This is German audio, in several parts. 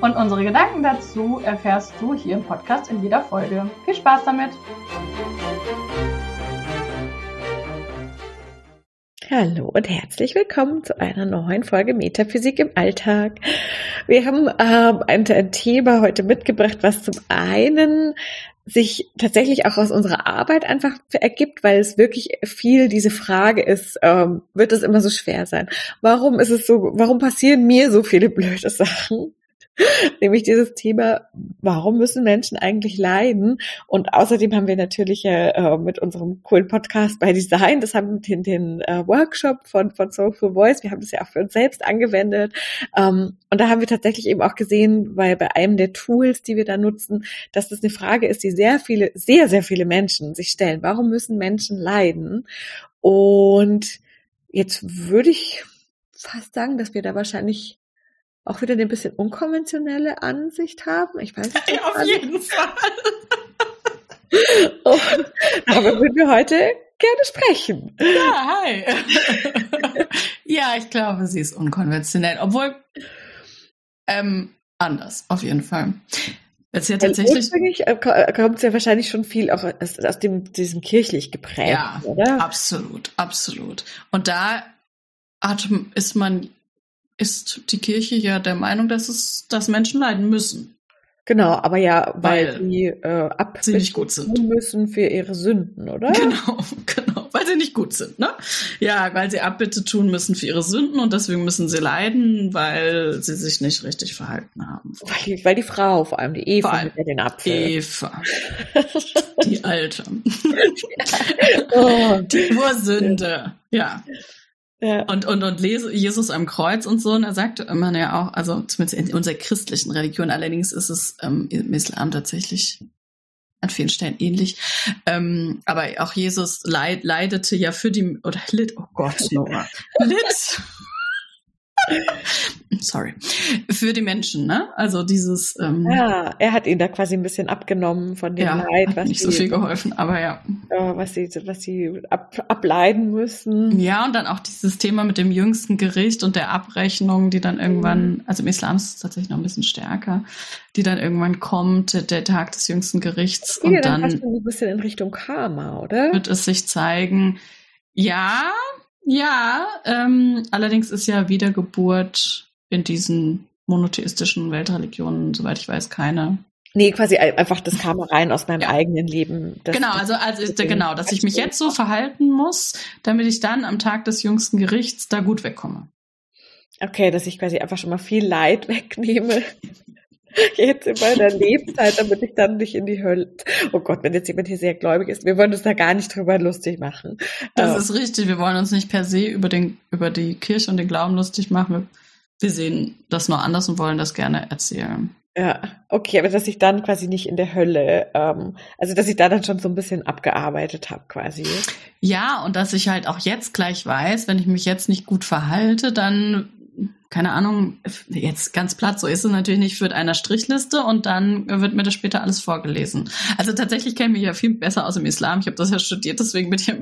Und unsere Gedanken dazu erfährst du hier im Podcast in jeder Folge. Viel Spaß damit! Hallo und herzlich willkommen zu einer neuen Folge Metaphysik im Alltag. Wir haben ähm, ein, ein Thema heute mitgebracht, was zum einen sich tatsächlich auch aus unserer Arbeit einfach ergibt, weil es wirklich viel diese Frage ist, ähm, wird es immer so schwer sein? Warum ist es so, warum passieren mir so viele blöde Sachen? nämlich dieses Thema, warum müssen Menschen eigentlich leiden? Und außerdem haben wir natürlich äh, mit unserem coolen Podcast bei Design, das haben wir den, den äh, Workshop von, von Soulful Voice, wir haben das ja auch für uns selbst angewendet. Ähm, und da haben wir tatsächlich eben auch gesehen, weil bei einem der Tools, die wir da nutzen, dass das eine Frage ist, die sehr viele, sehr, sehr viele Menschen sich stellen. Warum müssen Menschen leiden? Und jetzt würde ich fast sagen, dass wir da wahrscheinlich auch wieder eine bisschen unkonventionelle Ansicht haben. Ich weiß nicht. Ja, auf jeden Fall. Und darüber würden wir heute gerne sprechen. Ja, hi. ja, ich glaube, sie ist unkonventionell, obwohl ähm, anders, auf jeden Fall. Es ja tatsächlich äh, äh, kommt es ja wahrscheinlich schon viel auch aus, aus dem diesem kirchlich geprägt, ja, oder? Absolut, absolut. Und da hat, ist man ist die Kirche ja der Meinung, dass es, dass Menschen leiden müssen. Genau, aber ja, weil, weil sie äh, ab sie nicht gut sind müssen für ihre Sünden, oder? Genau, genau, weil sie nicht gut sind, ne? Ja, weil sie Abbitte tun müssen für ihre Sünden und deswegen müssen sie leiden, weil sie sich nicht richtig verhalten haben. Weil, weil die Frau, vor allem die Eva, mit den Apfel. Eva, die Alte, oh. die Ursünde, ja. Ja. Und, und, und Jesus am Kreuz und so, und er sagte immer ja auch, also zumindest in unserer christlichen Religion, allerdings ist es ähm, im Islam tatsächlich an vielen Stellen ähnlich. Ähm, aber auch Jesus leid, leidete ja für die, oder litt, oh Gott, Noah, litt Sorry. Für die Menschen, ne? Also dieses. Ähm, ja, er hat ihn da quasi ein bisschen abgenommen von dem ja, Leid, was nicht sie, so viel geholfen, aber ja. Was sie, was sie ab, ableiden müssen. Ja, und dann auch dieses Thema mit dem jüngsten Gericht und der Abrechnung, die dann irgendwann, mhm. also im Islam ist es tatsächlich noch ein bisschen stärker, die dann irgendwann kommt, der Tag des jüngsten Gerichts. und dann, dann ein bisschen in Richtung Karma, oder? Wird es sich zeigen, ja, ja, ähm, allerdings ist ja Wiedergeburt in diesen monotheistischen Weltreligionen, soweit ich weiß, keine. Nee, quasi einfach das kam rein aus meinem ja. eigenen Leben. Das, genau, also, also ist, genau, dass ich mich jetzt so verhalten muss, damit ich dann am Tag des jüngsten Gerichts da gut wegkomme. Okay, dass ich quasi einfach schon mal viel Leid wegnehme jetzt in meiner Lebenszeit, damit ich dann nicht in die Hölle. Oh Gott, wenn jetzt jemand hier sehr gläubig ist, wir wollen uns da gar nicht drüber lustig machen. Das ähm. ist richtig. Wir wollen uns nicht per se über den, über die Kirche und den Glauben lustig machen. Wir sehen das nur anders und wollen das gerne erzählen. Ja, okay, aber dass ich dann quasi nicht in der Hölle, ähm, also dass ich da dann schon so ein bisschen abgearbeitet habe quasi. Ja, und dass ich halt auch jetzt gleich weiß, wenn ich mich jetzt nicht gut verhalte, dann keine Ahnung, jetzt ganz platt, so ist es natürlich nicht, führt einer Strichliste und dann wird mir das später alles vorgelesen. Also tatsächlich kenne ich mich ja viel besser aus dem Islam. Ich habe das ja studiert, deswegen bin ich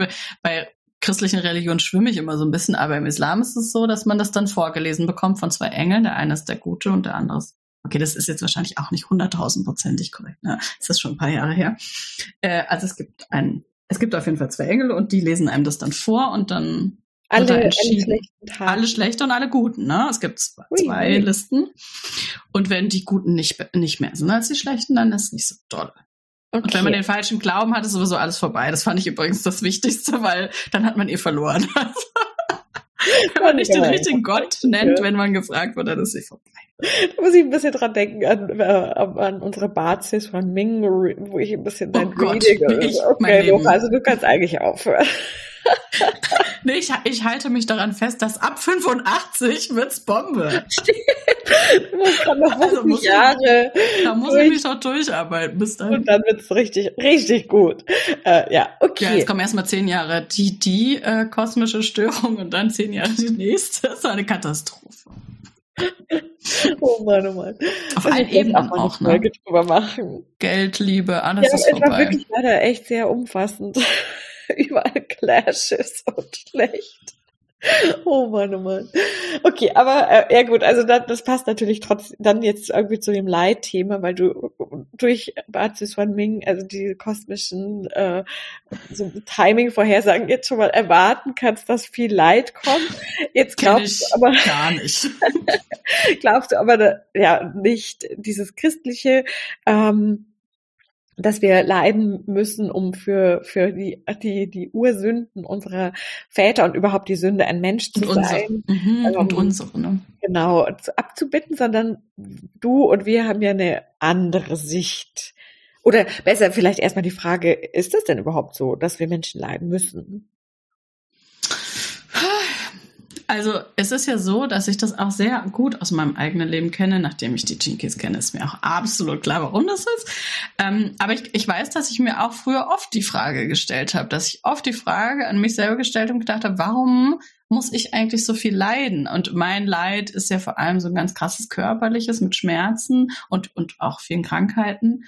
bei christlichen Religionen schwimme ich immer so ein bisschen, aber im Islam ist es so, dass man das dann vorgelesen bekommt von zwei Engeln. Der eine ist der Gute und der andere ist Okay, das ist jetzt wahrscheinlich auch nicht hunderttausendprozentig korrekt. Ne? Das ist schon ein paar Jahre her. Äh, also es gibt ein, es gibt auf jeden Fall zwei Engel und die lesen einem das dann vor und dann alle, alle schlechten Tage. Alle schlechte und alle guten, ne? Es gibt zwei ui, Listen. Und wenn die guten nicht, nicht mehr sind als die schlechten, dann ist es nicht so toll. Okay. Und wenn man den falschen Glauben hat, ist sowieso alles vorbei. Das fand ich übrigens das Wichtigste, weil dann hat man eh verloren. wenn man nicht den richtigen Gott nennt, wenn man gefragt wird, dann ist sie vorbei. Da muss ich ein bisschen dran denken an, äh, an unsere Bazis von Ming, wo ich ein bisschen dein oh Gott, Reading. Ich, okay, Nora, also du kannst eigentlich aufhören. Nee, ich, ich halte mich daran fest, dass ab 85 wird's Bombe. Noch also muss Jahre. Ich, da muss ich mich doch durcharbeiten bis dann. Und dann wird's richtig, richtig gut. Äh, ja, okay. Ja, jetzt kommen erstmal zehn Jahre die, die äh, kosmische Störung und dann zehn Jahre die nächste. Das ist eine Katastrophe. Oh Mann, oh Mann. Auf allen Ebenen auch, ne? Geld, Liebe, alles ja, ist vorbei. Ja, es war wirklich leider echt sehr umfassend. Überall Clashes und schlecht. Oh Mann, oh Mann. Okay, aber äh, ja gut, also das, das passt natürlich trotzdem dann jetzt irgendwie zu dem Leitthema, weil du durch Bazi Ming, also die kosmischen äh, so Timing-Vorhersagen jetzt schon mal erwarten kannst, dass viel Leid kommt. Jetzt glaubst du aber gar nicht. glaubst du aber ja nicht dieses christliche ähm, dass wir leiden müssen, um für, für die, die, die Ursünden unserer Väter und überhaupt die Sünde ein Mensch zu und sein. Mhm, ähm, und unsere, ne? Genau, abzubitten, sondern du und wir haben ja eine andere Sicht. Oder besser vielleicht erstmal die Frage, ist das denn überhaupt so, dass wir Menschen leiden müssen? Also es ist ja so, dass ich das auch sehr gut aus meinem eigenen Leben kenne. Nachdem ich die Jinkies kenne, ist mir auch absolut klar, warum das ist. Ähm, aber ich, ich weiß, dass ich mir auch früher oft die Frage gestellt habe, dass ich oft die Frage an mich selber gestellt und gedacht habe, warum muss ich eigentlich so viel leiden? Und mein Leid ist ja vor allem so ein ganz krasses körperliches mit Schmerzen und, und auch vielen Krankheiten.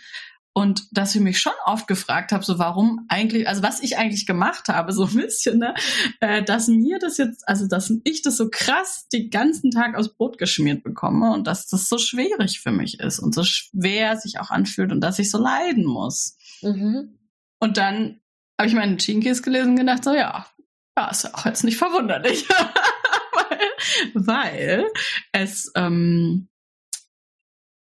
Und dass ich mich schon oft gefragt habe, so warum eigentlich, also was ich eigentlich gemacht habe, so ein bisschen, ne? Äh, dass mir das jetzt, also dass ich das so krass den ganzen Tag aus Brot geschmiert bekomme und dass das so schwierig für mich ist und so schwer sich auch anfühlt und dass ich so leiden muss. Mhm. Und dann habe ich meine Chinkies gelesen und gedacht, so ja, ja, ist ja auch jetzt nicht verwunderlich. weil, weil es ähm,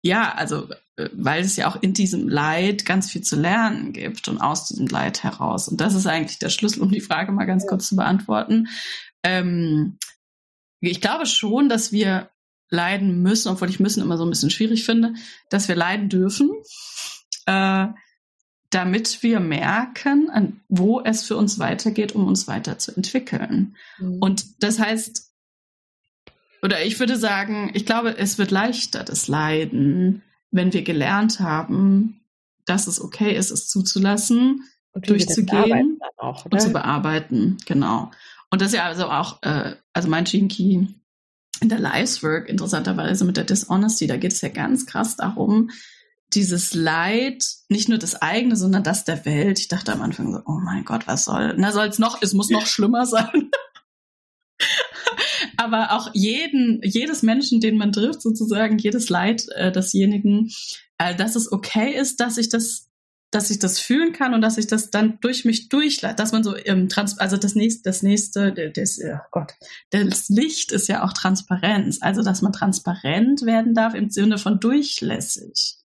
ja, also weil es ja auch in diesem Leid ganz viel zu lernen gibt und aus diesem Leid heraus. Und das ist eigentlich der Schlüssel, um die Frage mal ganz kurz zu beantworten. Ähm, ich glaube schon, dass wir leiden müssen, obwohl ich müssen immer so ein bisschen schwierig finde, dass wir leiden dürfen, äh, damit wir merken, an wo es für uns weitergeht, um uns weiterzuentwickeln. Mhm. Und das heißt, oder ich würde sagen, ich glaube, es wird leichter, das Leiden, wenn wir gelernt haben, dass es okay ist, es zuzulassen, und durchzugehen auch, und zu bearbeiten. Genau. Und das ist ja also auch, äh, also mein Jinky in der Life's-Work interessanterweise mit der Dishonesty, da geht es ja ganz krass darum, dieses Leid, nicht nur das eigene, sondern das der Welt. Ich dachte am Anfang so, oh mein Gott, was soll, na soll es noch, es muss noch schlimmer sein aber auch jeden, jedes Menschen, den man trifft, sozusagen, jedes Leid äh, desjenigen, äh, dass es okay ist, dass ich das dass ich das fühlen kann und dass ich das dann durch mich durchleite, dass man so im Trans also das nächste, das nächste, das, oh Gott, das Licht ist ja auch Transparenz, also dass man transparent werden darf im Sinne von durchlässig.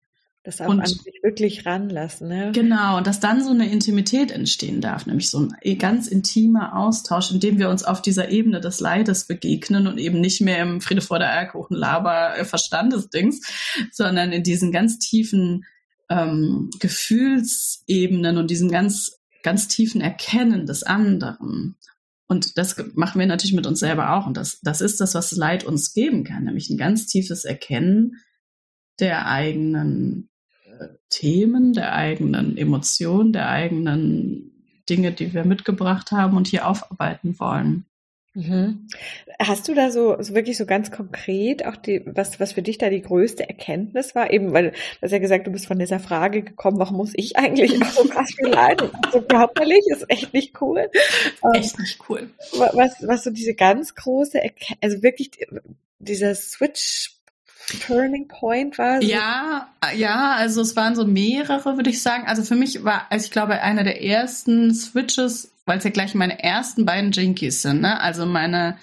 Das auch und, an sich wirklich ranlassen. Ne? Genau, und dass dann so eine Intimität entstehen darf, nämlich so ein ganz intimer Austausch, in dem wir uns auf dieser Ebene des Leides begegnen und eben nicht mehr im Friede vor der Eierkuchen Laber äh, Verstandesdings, sondern in diesen ganz tiefen ähm, Gefühlsebenen und diesem ganz, ganz tiefen Erkennen des anderen. Und das machen wir natürlich mit uns selber auch. Und das, das ist das, was Leid uns geben kann, nämlich ein ganz tiefes Erkennen der eigenen Themen, der eigenen Emotionen, der eigenen Dinge, die wir mitgebracht haben und hier aufarbeiten wollen. Mhm. Hast du da so, so wirklich so ganz konkret auch die, was, was für dich da die größte Erkenntnis war? Eben, weil du hast ja gesagt, du bist von dieser Frage gekommen, warum muss ich eigentlich auch so krass viel leiden? So körperlich ist echt nicht cool. Echt nicht cool. Was, was so diese ganz große, Erkenntnis, also wirklich dieser Switch Turning Point war? So? Ja, ja, also es waren so mehrere, würde ich sagen. Also für mich war, also ich glaube, einer der ersten Switches, weil es ja gleich meine ersten beiden Jinkies sind, ne? Also meine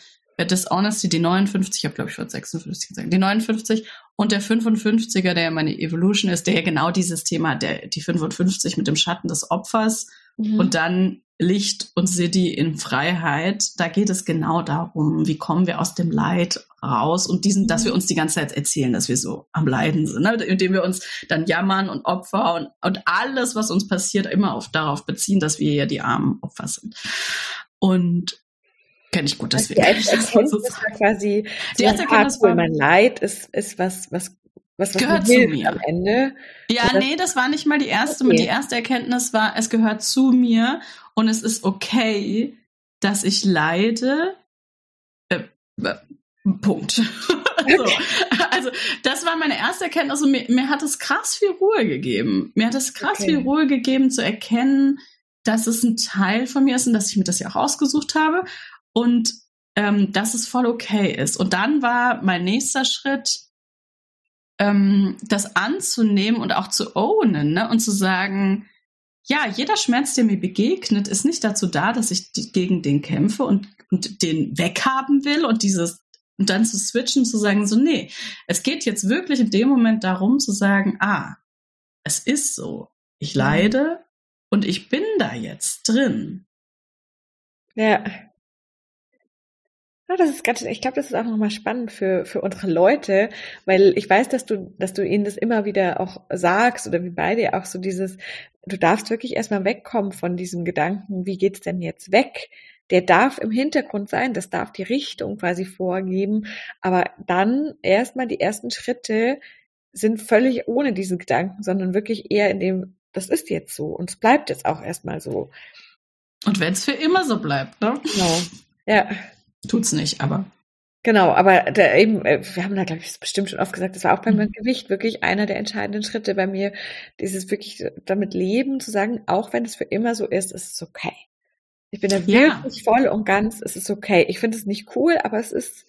Dishonesty, die 59, ich habe glaube ich vor 56 gesagt, die 59 und der 55er, der meine Evolution ist, der ja genau dieses Thema, der die 55 mit dem Schatten des Opfers mhm. und dann Licht und City in Freiheit, da geht es genau darum, wie kommen wir aus dem Leid raus und diesen, dass wir mhm. uns die ganze Zeit erzählen, dass wir so am Leiden sind, ne? indem wir uns dann jammern und Opfer und, und alles, was uns passiert, immer auf, darauf beziehen, dass wir ja die armen Opfer sind. Und kenne ich gut, deswegen. Die erste Erkenntnis war quasi, die erste Erkenntnis war, mein Leid ist, ist was, was, was, was gehört zu mir am Ende. Ja, das- nee, das war nicht mal die erste. Okay. Die erste Erkenntnis war, es gehört zu mir und es ist okay, dass ich leide. Äh, Punkt. so. Also, das war meine erste Erkenntnis und mir, mir hat es krass viel Ruhe gegeben. Mir hat es krass Okay. viel Ruhe gegeben zu erkennen, dass es ein Teil von mir ist und dass ich mir das ja auch ausgesucht habe und ähm, dass es voll okay ist. Und dann war mein nächster Schritt, ähm, das anzunehmen und auch zu ownen ne? und zu sagen, ja, jeder Schmerz, der mir begegnet, ist nicht dazu da, dass ich gegen den kämpfe und, und den weghaben will und dieses und dann zu switchen, zu sagen, so, nee, es geht jetzt wirklich in dem Moment darum zu sagen, ah, es ist so, ich leide und ich bin da jetzt drin. Ja. Ja, das ist ganz, ich glaube, das ist auch nochmal spannend für, für unsere Leute, weil ich weiß, dass du, dass du ihnen das immer wieder auch sagst oder wie bei dir auch so dieses, du darfst wirklich erstmal wegkommen von diesem Gedanken, wie geht's denn jetzt weg? Der darf im Hintergrund sein, das darf die Richtung quasi vorgeben, aber dann erstmal die ersten Schritte sind völlig ohne diesen Gedanken, sondern wirklich eher in dem, das ist jetzt so und es bleibt jetzt auch erstmal so. Und wenn es für immer so bleibt, ne? Genau. Ja. Tut's nicht, aber. Genau, aber da eben, äh, wir haben da, glaube ich, bestimmt schon oft gesagt, das war auch beim Mhm. Gewicht wirklich einer der entscheidenden Schritte bei mir, dieses wirklich damit leben, zu sagen, auch wenn es für immer so ist, ist es okay. Ich bin da Ja. wirklich voll und ganz, es ist okay. Ich finde es nicht cool, aber es ist,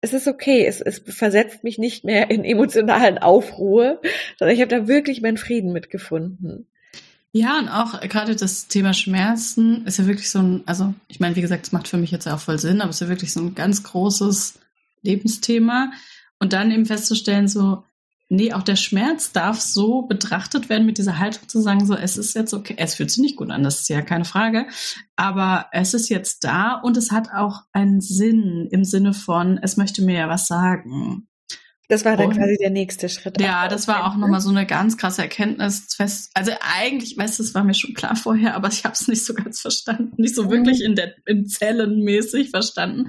es ist okay. Es, es versetzt mich nicht mehr in emotionalen Aufruhr, sondern ich habe da wirklich meinen Frieden mitgefunden. Ja, und auch gerade das Thema Schmerzen ist ja wirklich so ein, also ich meine, wie gesagt, es macht für mich jetzt ja auch voll Sinn, aber es ist ja wirklich so ein ganz großes Lebensthema. Und dann eben festzustellen, so, nee, auch der Schmerz darf so betrachtet werden mit dieser Haltung zu sagen, so, es ist jetzt okay, es fühlt sich nicht gut an, das ist ja keine Frage, aber es ist jetzt da und es hat auch einen Sinn im Sinne von, es möchte mir ja was sagen. Das war dann Und- quasi der nächste Schritt. Ja, das war auch nochmal so eine ganz krasse Erkenntnis. Fest. Also eigentlich, weißt du, das war mir schon klar vorher, aber ich habe es nicht so ganz verstanden, nicht so wirklich in der in Zellenmäßig verstanden.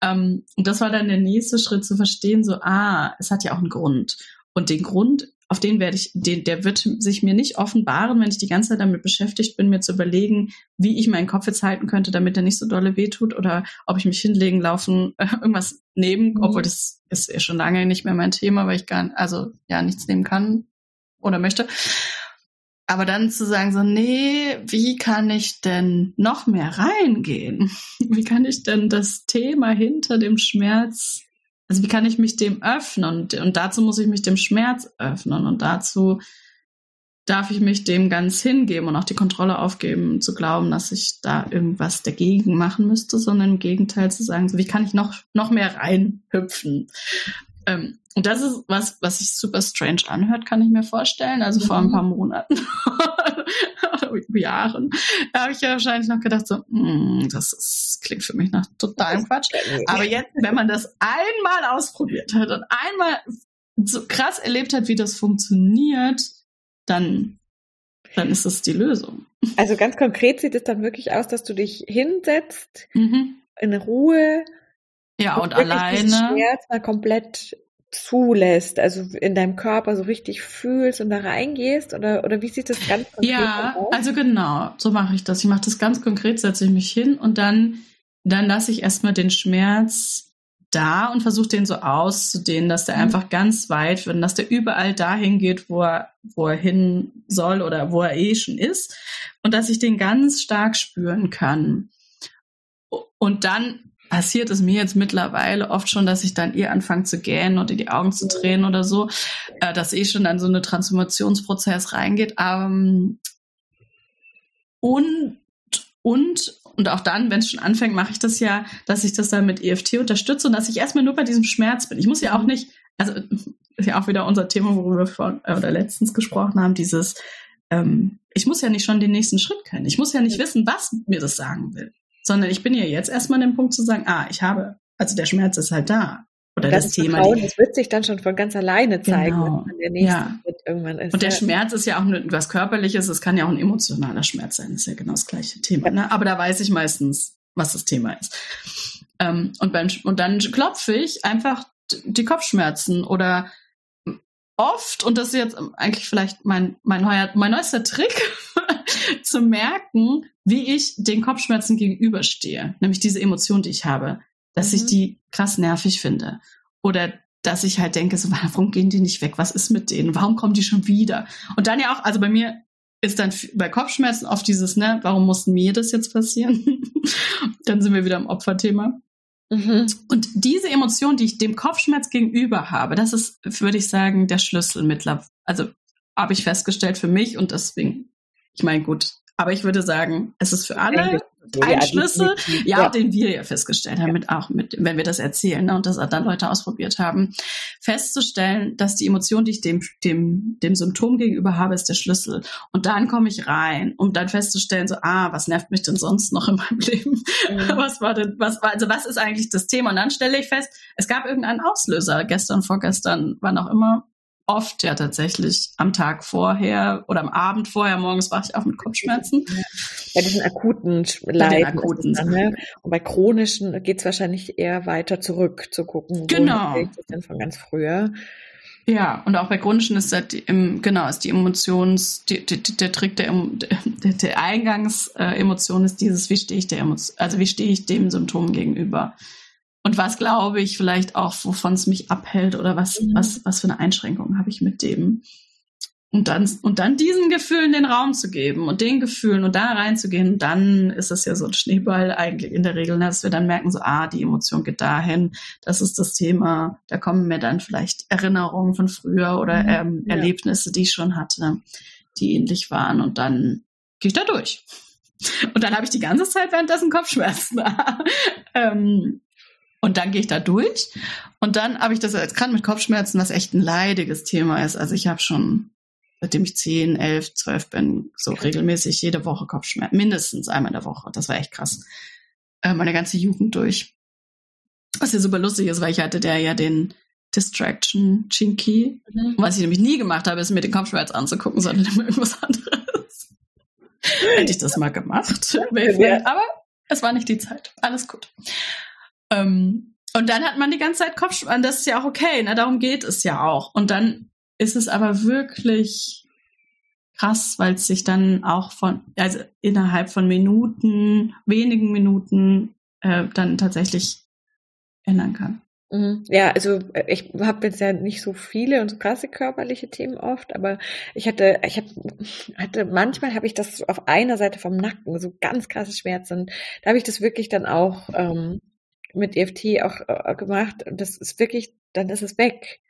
Ähm, und das war dann der nächste Schritt zu verstehen, so ah, es hat ja auch einen Grund und den Grund, auf den werde ich, den, der wird sich mir nicht offenbaren, wenn ich die ganze Zeit damit beschäftigt bin, mir zu überlegen, wie ich meinen Kopf jetzt halten könnte, damit er nicht so dolle wehtut oder ob ich mich hinlegen, laufen, äh, irgendwas nehmen, Mhm. obwohl das ist ja schon lange nicht mehr mein Thema, weil ich gar, also ja, nichts nehmen kann oder möchte. Aber dann zu sagen so, nee, wie kann ich denn noch mehr reingehen? Wie kann ich denn das Thema hinter dem Schmerz, also wie kann ich mich dem öffnen? Und, und dazu muss ich mich dem Schmerz öffnen und dazu darf ich mich dem ganz hingeben und auch die Kontrolle aufgeben, zu glauben, dass ich da irgendwas dagegen machen müsste, sondern im Gegenteil zu sagen, so, wie kann ich noch, noch mehr reinhüpfen? Ähm, und das ist was, was sich super strange anhört, kann ich mir vorstellen. Also vor ein Mhm. paar Monaten oder Jahren da habe ich ja wahrscheinlich noch gedacht, so, mm, das ist, klingt für mich nach totalem Quatsch. Aber jetzt, wenn man das einmal ausprobiert hat und einmal so krass erlebt hat, wie das funktioniert, dann, dann ist das die Lösung. Also ganz konkret sieht es dann wirklich aus, dass du dich hinsetzt, Mhm. in Ruhe Ja, und diesen alleine. Schmerz mal komplett zulässt, also in deinem Körper so richtig fühlst und da reingehst oder oder wie sieht das ganz konkret Ja, aus? also genau, so mache ich das. Ich mache das ganz konkret, setze ich mich hin und dann, dann lasse ich erstmal den Schmerz da und versuche den so auszudehnen, dass der Mhm. einfach ganz weit wird und dass der überall dahin geht, wo er, wo er hin soll oder wo er eh schon ist und dass ich den ganz stark spüren kann. Und dann passiert es mir jetzt mittlerweile oft schon, dass ich dann eher anfange zu gähnen oder die Augen zu drehen oder so, äh, dass eh schon dann so eine Transformationsprozess reingeht. Ähm, und, und, und auch dann, wenn es schon anfängt, mache ich das ja, dass ich das dann mit EFT unterstütze und dass ich erstmal nur bei diesem Schmerz bin. Ich muss ja auch nicht, also ist ja auch wieder unser Thema, worüber wir vor, äh, oder letztens gesprochen haben, dieses, ähm, ich muss ja nicht schon den nächsten Schritt kennen. Ich muss ja nicht wissen, was mir das sagen will. Sondern ich bin ja jetzt erstmal an dem Punkt zu sagen, ah, ich habe, also der Schmerz ist halt da. Oder das das Thema. Vertrauen, das wird sich dann schon von ganz alleine zeigen, Genau. wenn der nächste Ja. Schritt irgendwann ist. Und der ja. Schmerz ist ja auch nur was Körperliches, es kann ja auch ein emotionaler Schmerz sein, das ist ja genau das gleiche Thema. Ne? Aber da weiß ich meistens, was das Thema ist. Ähm, und, beim, und dann klopfe ich einfach die Kopfschmerzen oder oft, und das ist jetzt eigentlich vielleicht mein, mein, neuer, mein neuester Trick, zu merken, wie ich den Kopfschmerzen gegenüberstehe. Nämlich diese Emotion, die ich habe. Dass mhm. ich die krass nervig finde. Oder dass ich halt denke, so, warum gehen die nicht weg? Was ist mit denen? Warum kommen die schon wieder? Und dann ja auch, also bei mir ist dann bei Kopfschmerzen oft dieses, ne, warum mussten mir das jetzt passieren? dann sind wir wieder im Opferthema. Mhm. Und diese Emotion, die ich dem Kopfschmerz gegenüber habe, das ist, würde ich sagen, der Schlüssel mittlerweile. Also habe ich festgestellt für mich und deswegen, ich meine, gut, aber ich würde sagen, es ist für alle ein Schlüssel, ja, ja, den wir ja festgestellt haben, mit auch mit, wenn wir das erzählen ne, und das dann Leute ausprobiert haben, festzustellen, dass die Emotion, die ich dem, dem, dem Symptom gegenüber habe, ist der Schlüssel. Und dann komme ich rein, um dann festzustellen, so, ah, was nervt mich denn sonst noch in meinem Leben? Mhm. Was war denn, was war, also was ist eigentlich das Thema? Und dann stelle ich fest, es gab irgendeinen Auslöser, gestern, vorgestern, wann auch immer, oft ja tatsächlich am Tag vorher oder am Abend vorher, morgens wache ich auf mit Kopfschmerzen. Bei diesen akuten Leiden. Akuten dann, ne? Und bei chronischen geht es wahrscheinlich eher weiter zurück zu gucken, genau. das denn von ganz früher. Ja, und auch bei chronischen ist das die, genau ist die Emotions, die, die, der Trick der, der, der Eingangsemotion ist dieses, wie stehe ich der Emotion, also wie stehe ich dem Symptom gegenüber und was glaube ich vielleicht auch, wovon es mich abhält oder was, mhm. was, was für eine Einschränkung habe ich mit dem. Und dann, und dann diesen Gefühlen den Raum zu geben und den Gefühlen und da reinzugehen, dann ist es ja so ein Schneeball eigentlich in der Regel, ne, dass wir dann merken, so, ah, die Emotion geht dahin, das ist das Thema, da kommen mir dann vielleicht Erinnerungen von früher oder mhm. ähm, ja. Erlebnisse, die ich schon hatte, die ähnlich waren und dann gehe ich da durch. Und dann habe ich die ganze Zeit währenddessen Kopfschmerzen. ähm, und dann gehe ich da durch. Und dann habe ich das als gerade mit Kopfschmerzen, was echt ein leidiges Thema ist. Also ich habe schon, seitdem ich 10, 11, 12 bin, so regelmäßig jede Woche Kopfschmerzen. Mindestens einmal in der Woche. Das war echt krass. Äh, meine ganze Jugend durch. Was ja super lustig ist, weil ich hatte der ja den Distraction Chinky. Mhm. Was ich nämlich nie gemacht habe, ist mir den Kopfschmerz anzugucken, sondern immer irgendwas anderes. Hätte ich das mal gemacht. Aber es war nicht die Zeit. Alles gut. Ähm, und dann hat man die ganze Zeit Kopfschmerzen. Das ist ja auch okay, ne? Darum geht es ja auch. Und dann ist es aber wirklich krass, weil es sich dann auch von, also innerhalb von Minuten, wenigen Minuten, äh, dann tatsächlich ändern kann. Mhm. Ja, also äh, ich habe jetzt ja nicht so viele und so krasse körperliche Themen oft, aber ich hatte, ich hab, hatte manchmal habe ich das auf einer Seite vom Nacken so ganz krasse Schmerzen. Da habe ich das wirklich dann auch ähm, mit EFT auch äh, gemacht. Und das ist wirklich, dann ist es weg.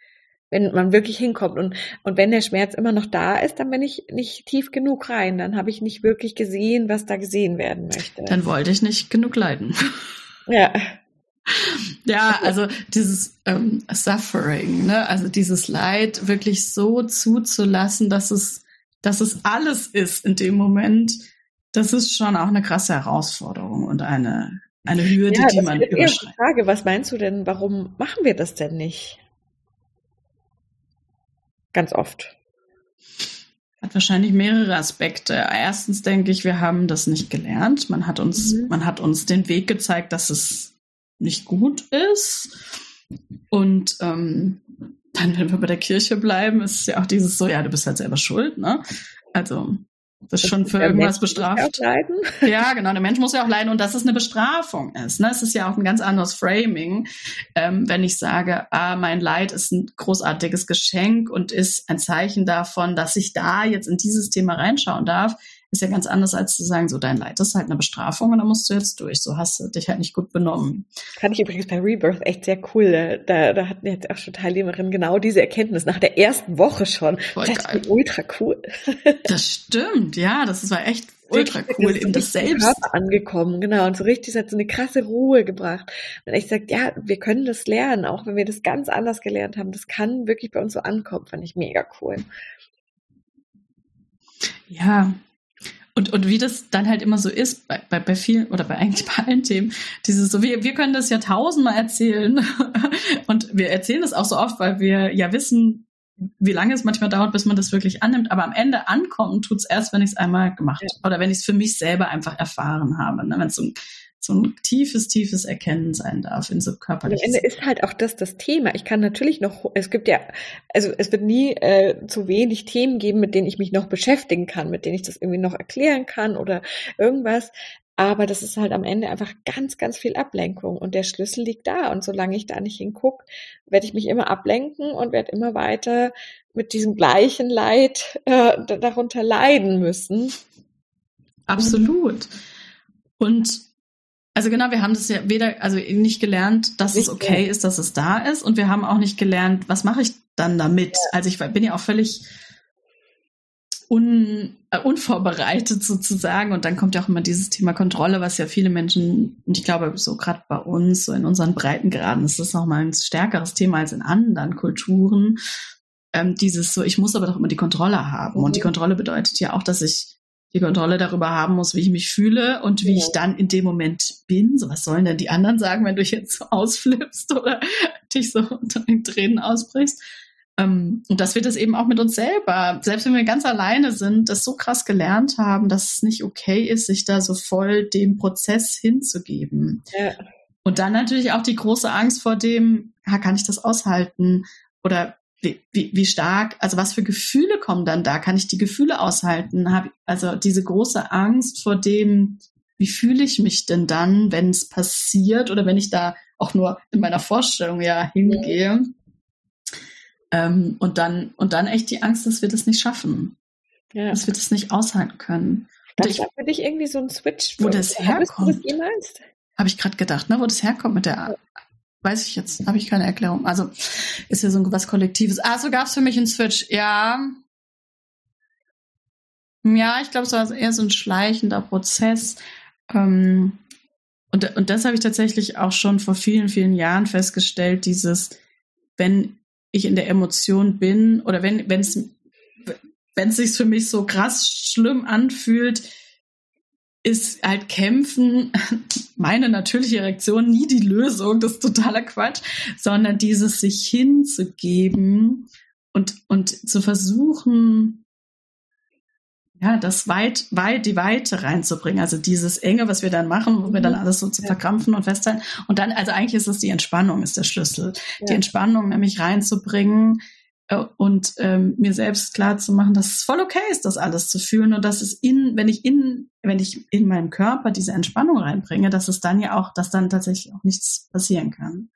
Wenn man wirklich hinkommt. Und, und wenn der Schmerz immer noch da ist, dann bin ich nicht tief genug rein. Dann habe ich nicht wirklich gesehen, was da gesehen werden möchte. Dann wollte ich nicht genug leiden. Ja. Ja, also dieses ähm, Suffering, ne? also dieses Leid wirklich so zuzulassen, dass es, dass es alles ist in dem Moment, das ist schon auch eine krasse Herausforderung und eine eine Hürde, ja, die man überschreitet. Frage, was meinst du denn, warum machen wir das denn nicht? Ganz oft. Hat wahrscheinlich mehrere Aspekte. Erstens denke ich, wir haben das nicht gelernt. Man hat uns, mhm. man hat uns den Weg gezeigt, dass es nicht gut ist. Und ähm, dann, wenn wir bei der Kirche bleiben, ist es ja auch dieses so, ja, du bist halt selber schuld, ne? Also das ist schon für irgendwas bestraft. Ja, genau. Der Mensch muss ja auch leiden und dass es eine Bestrafung ist. Ne? Es ist ja auch ein ganz anderes Framing, ähm, wenn ich sage, ah, mein Leid ist ein großartiges Geschenk und ist ein Zeichen davon, dass ich da jetzt in dieses Thema reinschauen darf, ist ja ganz anders, als zu sagen, so dein Leid ist halt eine Bestrafung und da musst du jetzt durch. So hast du dich halt nicht gut benommen. Fand ich übrigens bei Rebirth echt sehr cool. Da, da hatten jetzt auch schon Teilnehmerinnen genau diese Erkenntnis nach der ersten Woche schon. Voll das geil. ultra cool. Das stimmt, ja, das war echt ultra cool, eben das selbst. angekommen, genau. Und so richtig hat so eine krasse Ruhe gebracht. Und ich sagte, ja, wir können das lernen, auch wenn wir das ganz anders gelernt haben. Das kann wirklich bei uns so ankommen, fand ich mega cool. Ja, und, und wie das dann halt immer so ist, bei, bei, bei vielen oder bei eigentlich bei allen Themen, dieses so, wir, wir können das ja tausendmal erzählen. und wir erzählen das auch so oft, weil wir ja wissen, wie lange es manchmal dauert, bis man das wirklich annimmt. Aber am Ende ankommen tut's erst, wenn ich es einmal gemacht ja. oder wenn ich es für mich selber einfach erfahren habe. Ne? Wenn es so ein so ein tiefes, tiefes Erkennen sein darf in so körperlichen. Am Ende ist halt auch das das Thema. Ich kann natürlich noch, es gibt ja, also es wird nie äh, zu wenig Themen geben, mit denen ich mich noch beschäftigen kann, mit denen ich das irgendwie noch erklären kann oder irgendwas. Aber das ist halt am Ende einfach ganz, ganz viel Ablenkung und der Schlüssel liegt da. Und solange ich da nicht hingucke, werde ich mich immer ablenken und werde immer weiter mit diesem gleichen Leid äh, darunter leiden müssen. Absolut. Und also genau, wir haben das ja weder, also nicht gelernt, dass nicht es okay ist, dass es da ist, und wir haben auch nicht gelernt, was mache ich dann damit. Ja. Also ich bin ja auch völlig un, äh, unvorbereitet sozusagen. Und dann kommt ja auch immer dieses Thema Kontrolle, was ja viele Menschen, und ich glaube, so gerade bei uns, so in unseren Breitengraden, ist das nochmal ein stärkeres Thema als in anderen Kulturen. Ähm, dieses so, ich muss aber doch immer die Kontrolle haben. Mhm. Und die mhm. Kontrolle bedeutet ja auch, dass ich die Kontrolle darüber haben muss, wie ich mich fühle und wie ja. ich dann in dem Moment bin. So, was sollen denn die anderen sagen, wenn du jetzt so ausflippst oder dich so unter den Tränen ausbrichst? Ähm, und dass wir das eben auch mit uns selber, selbst wenn wir ganz alleine sind, das so krass gelernt haben, dass es nicht okay ist, sich da so voll dem Prozess hinzugeben. Ja. Und dann natürlich auch die große Angst vor dem, ja, kann ich das aushalten? Oder wie, wie, wie stark, also was für Gefühle kommen dann da? Kann ich die Gefühle aushalten? Hab, also diese große Angst vor dem, wie fühle ich mich denn dann, wenn es passiert oder wenn ich da auch nur in meiner Vorstellung ja hingehe? Ähm, und dann und dann echt die Angst, dass wir das nicht schaffen, ja. dass wir das nicht aushalten können. Das ich, war für dich irgendwie so ein Switch. Wo das herkommt. Habe ich gerade gedacht, ne, wo das herkommt mit der weiß ich jetzt, habe ich keine Erklärung. Also ist ja so was Kollektives. Ah, so gab es für mich einen Switch. Ja. Ja, ich glaube, es war eher so ein schleichender Prozess. Ähm, und, und das habe ich tatsächlich auch schon vor vielen, vielen Jahren festgestellt, dieses, wenn ich in der Emotion bin oder wenn es wenn es sich für mich so krass schlimm anfühlt, ist halt kämpfen meine natürliche Reaktion nie die Lösung, das ist totaler Quatsch, sondern dieses sich hinzugeben und, und zu versuchen, ja, das weit, weit, die Weite reinzubringen. Also dieses Enge, was wir dann machen, wo wir dann mhm. alles so zu verkrampfen und festhalten. Und dann, also eigentlich ist es die Entspannung, ist der Schlüssel. Ja. Die Entspannung nämlich reinzubringen, und ähm, mir selbst klar zu machen, dass es voll okay ist, das alles zu fühlen und dass es in, wenn ich in, wenn ich in meinem Körper diese Entspannung reinbringe, dass es dann ja auch, dass dann tatsächlich auch nichts passieren kann.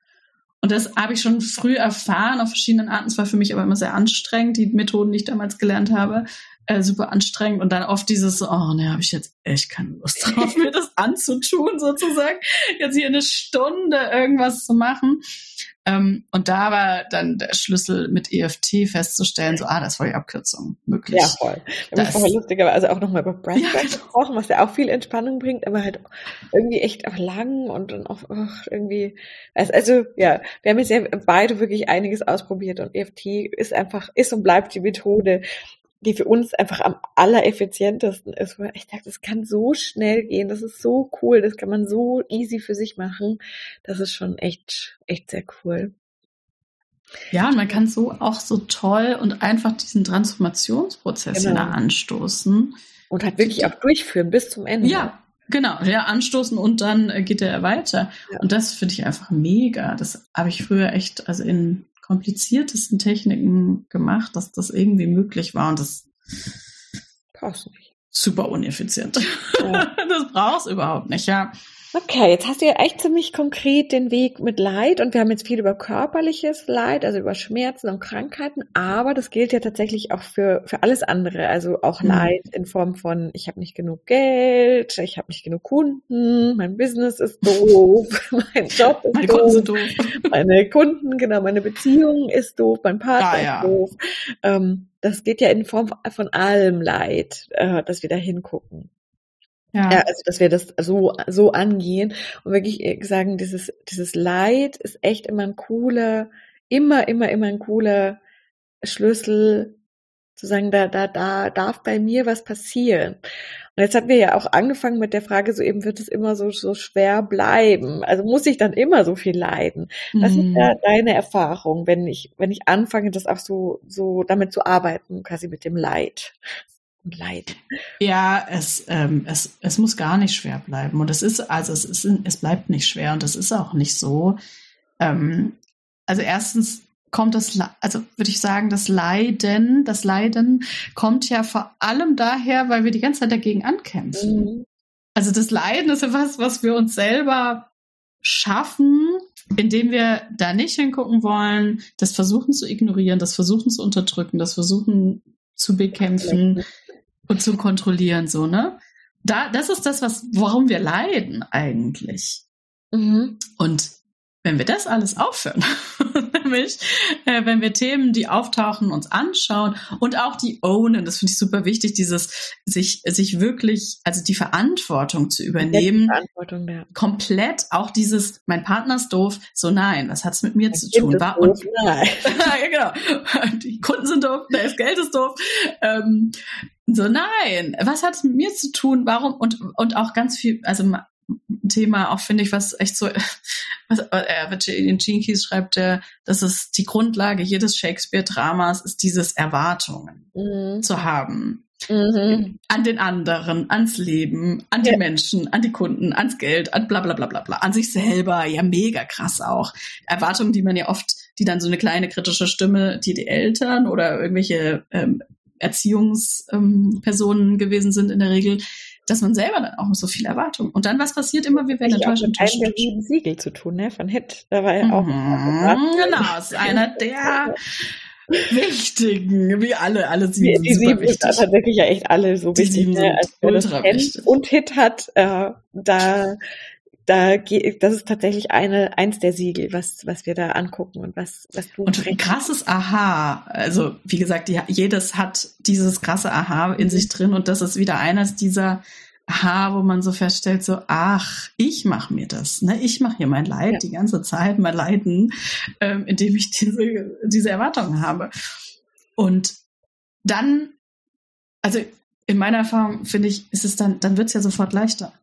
Und das habe ich schon früh erfahren auf verschiedenen Arten. Es war für mich aber immer sehr anstrengend, die Methoden, die ich damals gelernt habe, äh, super anstrengend. Und dann oft dieses, oh ne, habe ich jetzt echt keine Lust drauf, mir das anzutun, sozusagen. Jetzt hier eine Stunde irgendwas zu machen. Ähm, und da war dann der Schlüssel mit EFT festzustellen, so, ah, das war die Abkürzung möglich. Ja, voll. Wir haben vorher lustigerweise auch nochmal über Breathwork ja, genau. gesprochen, was ja auch viel Entspannung bringt, aber halt irgendwie echt auch lang und dann auch oh, irgendwie, also, also ja, wir haben jetzt ja beide wirklich einiges ausprobiert und EFT ist einfach, ist und bleibt die Methode, die für uns einfach am allereffizientesten ist, wo ich dachte, das kann so schnell gehen, das ist so cool, das kann man so easy für sich machen. Das ist schon echt, echt sehr cool. Ja, und man kann so auch so toll und einfach diesen Transformationsprozess genau. wieder anstoßen. Und halt wirklich auch durchführen bis zum Ende. Ja, Genau, ja, anstoßen und dann äh, geht er weiter. Ja. Und das finde ich einfach mega. Das habe ich früher echt, also in kompliziertesten Techniken gemacht, dass das irgendwie möglich war und das passt nicht. Super uneffizient. Ja. Das brauchst du überhaupt nicht, ja. Okay, jetzt hast du ja echt ziemlich konkret den Weg mit Leid und wir haben jetzt viel über körperliches Leid, also über Schmerzen und Krankheiten, aber das gilt ja tatsächlich auch für, für alles andere, also auch mhm. Leid in Form von, ich habe nicht genug Geld, ich habe nicht genug Kunden, mein Business ist doof, mein Job ist meine doof, Kunden sind doof, meine Kunden, genau, meine Beziehung ist doof, mein Partner ah, ja. ist doof. Ähm, das geht ja in Form von allem Leid, äh, dass wir da hingucken. Ja. ja, also dass wir das so so angehen und wirklich äh, sagen, dieses dieses Leid ist echt immer ein cooler, immer immer immer ein cooler Schlüssel zu sagen, da da da darf bei mir was passieren. Und jetzt haben wir ja auch angefangen mit der Frage, so eben wird es immer so so schwer bleiben. Also muss ich dann immer so viel leiden? Was mhm. ist da deine Erfahrung, wenn ich wenn ich anfange, das auch so so damit zu arbeiten, quasi mit dem Leid? Und leiden. Ja, es, ähm, es, es muss gar nicht schwer bleiben. Und es ist, also es ist, es bleibt nicht schwer und es ist auch nicht so. Ähm, also erstens kommt das, also würde ich sagen, das Leiden, das Leiden kommt ja vor allem daher, weil wir die ganze Zeit dagegen ankämpfen. Mhm. Also das Leiden ist ja was, was wir uns selber schaffen, indem wir da nicht hingucken wollen, das versuchen zu ignorieren, das versuchen zu unterdrücken, das versuchen zu bekämpfen und zu kontrollieren, so, ne? Da, das ist das, was, warum wir leiden eigentlich. Mhm. Und wenn wir das alles aufhören, nämlich äh, wenn wir Themen, die auftauchen, uns anschauen und auch die ownen, das finde ich super wichtig, dieses sich sich wirklich, also die Verantwortung zu übernehmen, Verantwortung, ja. komplett auch dieses, mein Partner ist doof, so nein, was hat's mit mir mein zu tun? War und nein. ja, genau, die Kunden sind doof, das Geld ist doof. Ähm, so nein, was hat es mit mir zu tun? Warum und und auch ganz viel, also Thema auch, finde ich, was echt so, was, äh, Gene Keys schreibt, er, dass es die Grundlage jedes Shakespeare-Dramas ist, dieses Erwartungen mhm. zu haben. Mhm. An den anderen, ans Leben, an die ja. Menschen, an die Kunden, ans Geld, an bla bla bla bla bla, an sich selber, ja mega krass auch. Erwartungen, die man ja oft, die dann so eine kleine kritische Stimme, die die Eltern oder irgendwelche ähm, Erziehungspersonen ähm, gewesen sind in der Regel, dass man selber dann auch so viel Erwartung. Und dann was passiert immer, wir werden enttäuscht. Mit einem der sieben Siegel zu tun, ne? Von Hit. Da war ja mhm, auch. Genau, ist einer der wichtigen, wie alle, alle sieben. Die, die sieben wichtig. sind tatsächlich ja echt alle so die wichtig. Ne? Also, ultra wichtig. Und Hit hat, äh, da da das ist tatsächlich eine eins der Siegel, was was wir da angucken und was was du und ein krasses Aha. Also wie gesagt, die, jedes hat dieses krasse Aha in sich drin und das ist wieder eines dieser Aha, wo man so feststellt, so ach, ich mache mir das, ne? Ich mache hier mein Leid ja. die ganze Zeit, mein Leiden, ähm, indem ich diese diese Erwartungen habe. Und dann, also in meiner Erfahrung finde ich, ist es dann, dann wird es ja sofort leichter.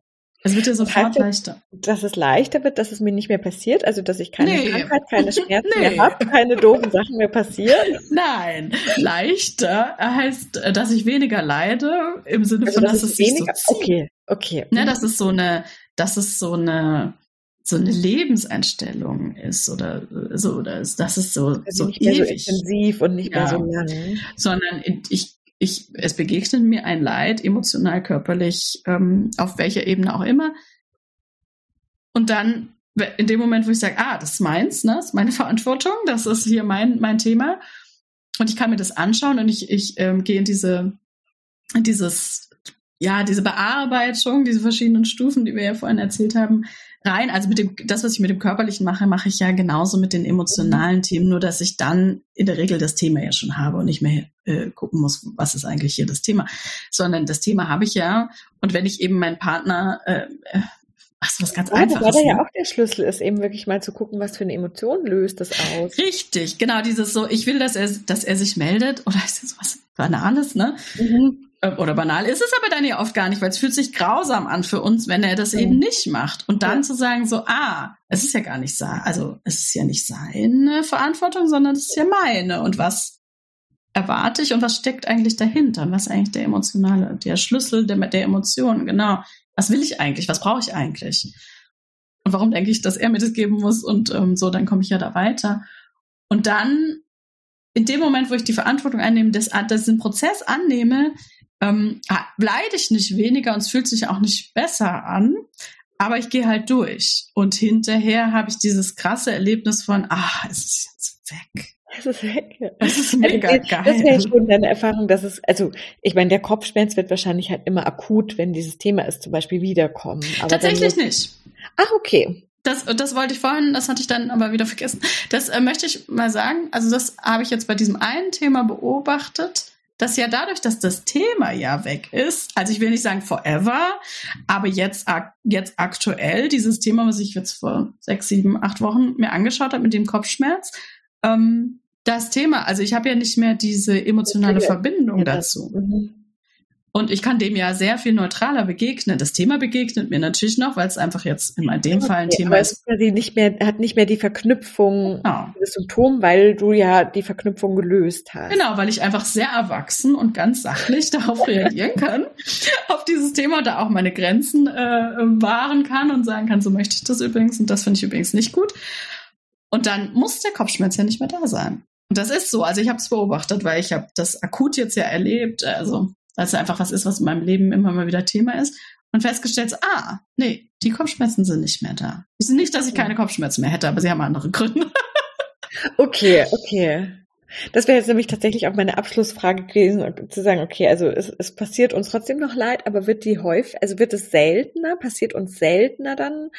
Es wird ja sofort das leichter. Dass es leichter wird, dass es mir nicht mehr passiert, also dass ich keine nee. Krankheit, keine Schmerzen nee. mehr habe, keine doofen Sachen mehr passieren. Nein, leichter heißt, dass ich weniger leide, im Sinne also, von, dass, dass es weniger, so. Okay, okay. Ne, das ist so eine, das ist so eine, so eine Lebenseinstellung ist oder so, oder ist, das ist so, also so nicht ewig. so intensiv und nicht ja. mehr so lang. Sondern ich ich, es begegnet mir ein Leid, emotional, körperlich, ähm, auf welcher Ebene auch immer. Und dann, in dem Moment, wo ich sage, ah, das ist meins, ne, das ist meine Verantwortung, das ist hier mein, mein Thema. Und ich kann mir das anschauen und ich, ich ähm, gehe in diese, dieses, ja, diese Bearbeitung, diese verschiedenen Stufen, die wir ja vorhin erzählt haben, rein. Also mit dem, das, was ich mit dem Körperlichen mache, mache ich ja genauso mit den emotionalen Themen, nur dass ich dann in der Regel das Thema ja schon habe und nicht mehr äh, gucken muss, was ist eigentlich hier das Thema, sondern das Thema habe ich ja. Und wenn ich eben meinen Partner äh, Ach so, was ganz ja, Einfaches. Wobei ja auch der Schlüssel ist, eben wirklich mal zu gucken, was für eine Emotion löst das aus. Richtig, genau, dieses so, ich will, dass er, dass er sich meldet, oder ist das was Banales, ne? Mhm. Äh, oder banal ist es aber dann ja oft gar nicht, weil es fühlt sich grausam an für uns, wenn er das mhm. eben nicht macht. Und dann ja. zu sagen so, ah, es ist ja gar nicht sein, also es ist ja nicht seine Verantwortung, sondern es ist ja meine. Und was erwarte ich und was steckt eigentlich dahinter? Und was ist eigentlich der emotionale, der Schlüssel der, der Emotionen? Genau. Was will ich eigentlich? Was brauche ich eigentlich? Und warum denke ich, dass er mir das geben muss? Und ähm, so, dann komme ich ja da weiter. Und dann in dem Moment, wo ich die Verantwortung einnehme, das, das den Prozess annehme, ähm, leide ich nicht weniger und es fühlt sich auch nicht besser an, aber ich gehe halt durch. Und hinterher habe ich dieses krasse Erlebnis von, ach, es ist jetzt weg. Es ist weg. Es ist mega also, geil. Das wäre schon deine Erfahrung, dass es, also ich meine, der Kopfschmerz wird wahrscheinlich halt immer akut, wenn dieses Thema ist, zum Beispiel wiederkommen. Aber Tatsächlich wird, nicht. Ach, okay. Das, das wollte ich vorhin, das hatte ich dann aber wieder vergessen. Das äh, möchte ich mal sagen. Also das habe ich jetzt bei diesem einen Thema beobachtet dass ja dadurch, dass das Thema ja weg ist, also ich will nicht sagen forever, aber jetzt, jetzt aktuell, dieses Thema, was ich jetzt vor sechs, sieben, acht Wochen mir angeschaut habe mit dem Kopfschmerz, ähm, das Thema, also ich habe ja nicht mehr diese emotionale Verbindung dazu. Und ich kann dem ja sehr viel neutraler begegnen. Das Thema begegnet mir natürlich noch, weil es einfach jetzt in dem Fall ein okay, Thema ist. Quasi nicht mehr, hat nicht mehr die Verknüpfung genau. des Symptom, weil du ja die Verknüpfung gelöst hast. Genau, weil ich einfach sehr erwachsen und ganz sachlich darauf reagieren kann, auf dieses Thema, da auch meine Grenzen äh, wahren kann und sagen kann, so möchte ich das übrigens und das finde ich übrigens nicht gut. Und dann muss der Kopfschmerz ja nicht mehr da sein. Und das ist so. Also ich habe es beobachtet, weil ich habe das akut jetzt ja erlebt. Also weil es einfach was ist, was in meinem Leben immer mal wieder Thema ist. Und festgestellt, ah, nee, die Kopfschmerzen sind nicht mehr da. Ich sind nicht, dass ich keine Kopfschmerzen mehr hätte, aber sie haben andere Gründe. okay, okay. Das wäre jetzt nämlich tatsächlich auch meine Abschlussfrage gewesen, zu sagen, okay, also es, es passiert uns trotzdem noch leid, aber wird die häufig, also wird es seltener, passiert uns seltener dann,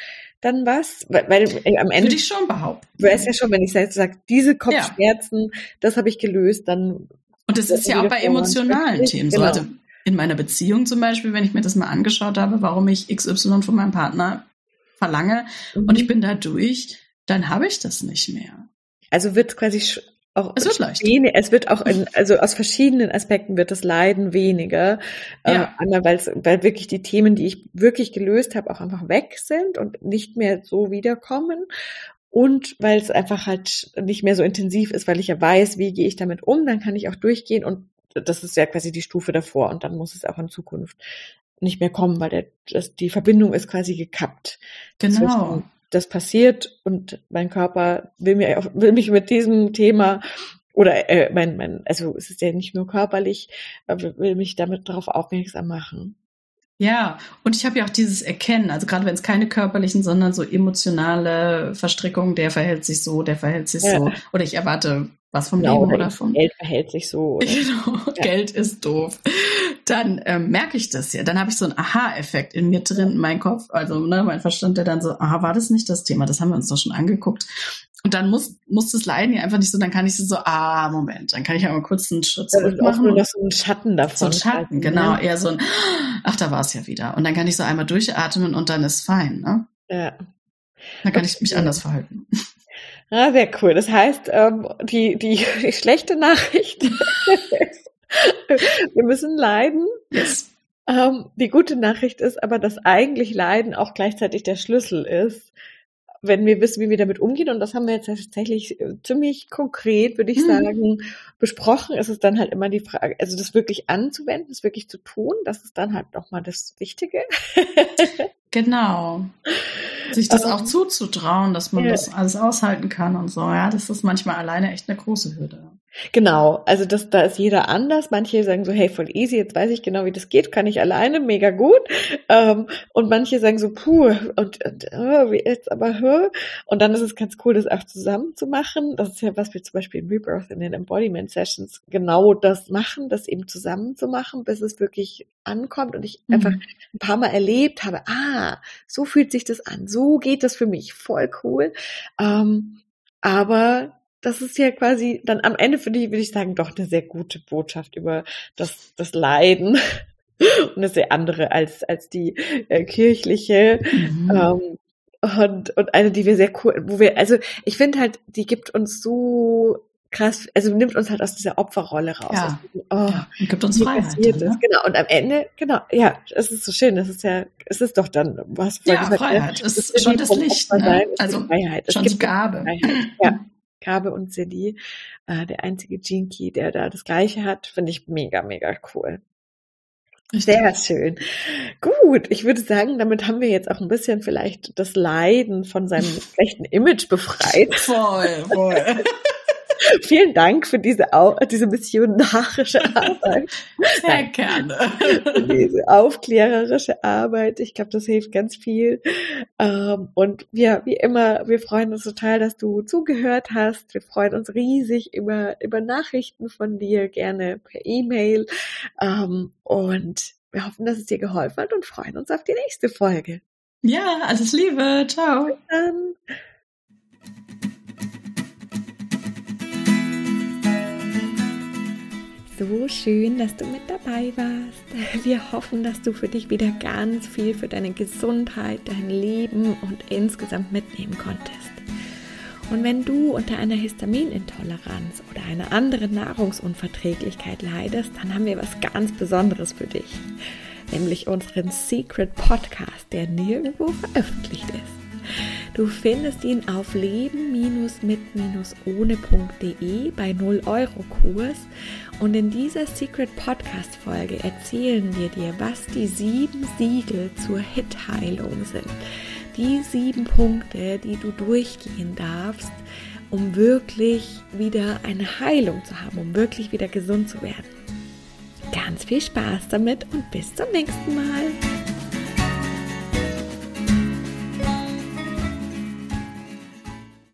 dann was? Weil, weil äh, am Ende. Würde ich schon behaupten. Wäre es ja schon, wenn ich sage, diese Kopfschmerzen, ja. das habe ich gelöst, dann und das ist ja auch bei emotionalen Themen so. Genau. Also in meiner Beziehung zum Beispiel, wenn ich mir das mal angeschaut habe, warum ich XY von meinem Partner verlange mhm. und ich bin da durch, dann habe ich das nicht mehr. Also wird quasi auch es wird leicht. es wird auch in, also aus verschiedenen Aspekten wird das Leiden weniger. Ja. Ähm, einmal, weil wirklich die Themen, die ich wirklich gelöst habe, auch einfach weg sind und nicht mehr so wiederkommen und weil es einfach halt nicht mehr so intensiv ist, weil ich ja weiß, wie gehe ich damit um, dann kann ich auch durchgehen und das ist ja quasi die Stufe davor und dann muss es auch in Zukunft nicht mehr kommen, weil der, das, die Verbindung ist quasi gekappt. Genau. Das passiert und mein Körper will, mir, will mich mit diesem Thema oder äh, mein, mein, also es ist ja nicht nur körperlich, will mich damit darauf aufmerksam machen. Ja, und ich habe ja auch dieses Erkennen, also gerade wenn es keine körperlichen, sondern so emotionale Verstrickungen, der verhält sich so, der verhält sich ja. so. Oder ich erwarte was vom genau, Leben oder vom Geld verhält sich so. Oder? Genau, ja. Geld ist doof. Dann ähm, merke ich das ja. Dann habe ich so einen Aha-Effekt in mir drin, mein Kopf, also ne, mein Verstand, der dann so, aha, war das nicht das Thema? Das haben wir uns doch schon angeguckt. Und dann muss, muss das Leiden ja einfach nicht so, dann kann ich so, ah, Moment, dann kann ich einmal kurz einen Schritt zurück machen. Auch nur noch so einen Schatten davon. So ein Schatten, halten, genau, ne? eher so ein, ach, da war es ja wieder. Und dann kann ich so einmal durchatmen und dann ist fein, ne? Ja. Dann kann okay. ich mich anders verhalten. Ah, sehr cool. Das heißt, ähm, die, die, die schlechte Nachricht ist, wir müssen leiden. Yes. Ähm, die gute Nachricht ist aber, dass eigentlich Leiden auch gleichzeitig der Schlüssel ist wenn wir wissen, wie wir damit umgehen. Und das haben wir jetzt tatsächlich äh, ziemlich konkret, würde ich mhm. sagen, besprochen. Es ist dann halt immer die Frage, also das wirklich anzuwenden, das wirklich zu tun, das ist dann halt nochmal das Wichtige. genau. Sich das um, auch zuzutrauen, dass man ja. das alles aushalten kann und so. Ja, das ist manchmal alleine echt eine große Hürde. Genau, also das, da ist jeder anders. Manche sagen so, hey, voll easy, jetzt weiß ich genau, wie das geht, kann ich alleine, mega gut. Ähm, und manche sagen so, puh, und, und oh, wie jetzt aber, hör. Und dann ist es ganz cool, das auch zusammen zu machen. Das ist ja, was wir zum Beispiel in Rebirth in den Embodiment Sessions genau das machen, das eben zusammen zu machen, bis es wirklich ankommt und ich mhm. einfach ein paar Mal erlebt habe, ah, so fühlt sich das an, so geht das für mich, voll cool. Ähm, aber das ist ja quasi dann am Ende für die, würde ich sagen, doch eine sehr gute Botschaft über das, das Leiden und eine sehr andere als, als die äh, kirchliche. Mhm. Ähm, und, und eine, die wir sehr cool, wo wir, also ich finde halt, die gibt uns so krass, also nimmt uns halt aus dieser Opferrolle raus. Ja, oh, ja und gibt uns Freiheit. Dann, ne? Genau, und am Ende, genau, ja, es ist so schön, das ist ja, es ist doch dann, was ja, gesagt, Freiheit, es ist schon das Licht, ne? also Freiheit. Es schon die Gabe. Freiheit. Ja, Kabe und Silly, äh, der einzige Jinky, der da das Gleiche hat, finde ich mega, mega cool. Sehr schön. Gut, ich würde sagen, damit haben wir jetzt auch ein bisschen vielleicht das Leiden von seinem schlechten Image befreit. Voll, voll. Vielen Dank für diese, diese missionarische Arbeit. Sehr Nein, gerne. Diese aufklärerische Arbeit. Ich glaube, das hilft ganz viel. Ähm, und wir, wie immer, wir freuen uns total, dass du zugehört hast. Wir freuen uns riesig über, über Nachrichten von dir, gerne per E-Mail. Ähm, und wir hoffen, dass es dir geholfen hat und freuen uns auf die nächste Folge. Ja, alles Liebe. Ciao. Bis dann. So schön, dass du mit dabei warst. Wir hoffen, dass du für dich wieder ganz viel für deine Gesundheit, dein Leben und insgesamt mitnehmen konntest. Und wenn du unter einer Histaminintoleranz oder einer anderen Nahrungsunverträglichkeit leidest, dann haben wir was ganz Besonderes für dich, nämlich unseren Secret Podcast, der nirgendwo veröffentlicht ist. Du findest ihn auf leben-mit-ohne.de bei 0 Euro Kurs und in dieser Secret Podcast Folge erzählen wir dir, was die sieben Siegel zur Hit-Heilung sind. Die sieben Punkte, die du durchgehen darfst, um wirklich wieder eine Heilung zu haben, um wirklich wieder gesund zu werden. Ganz viel Spaß damit und bis zum nächsten Mal.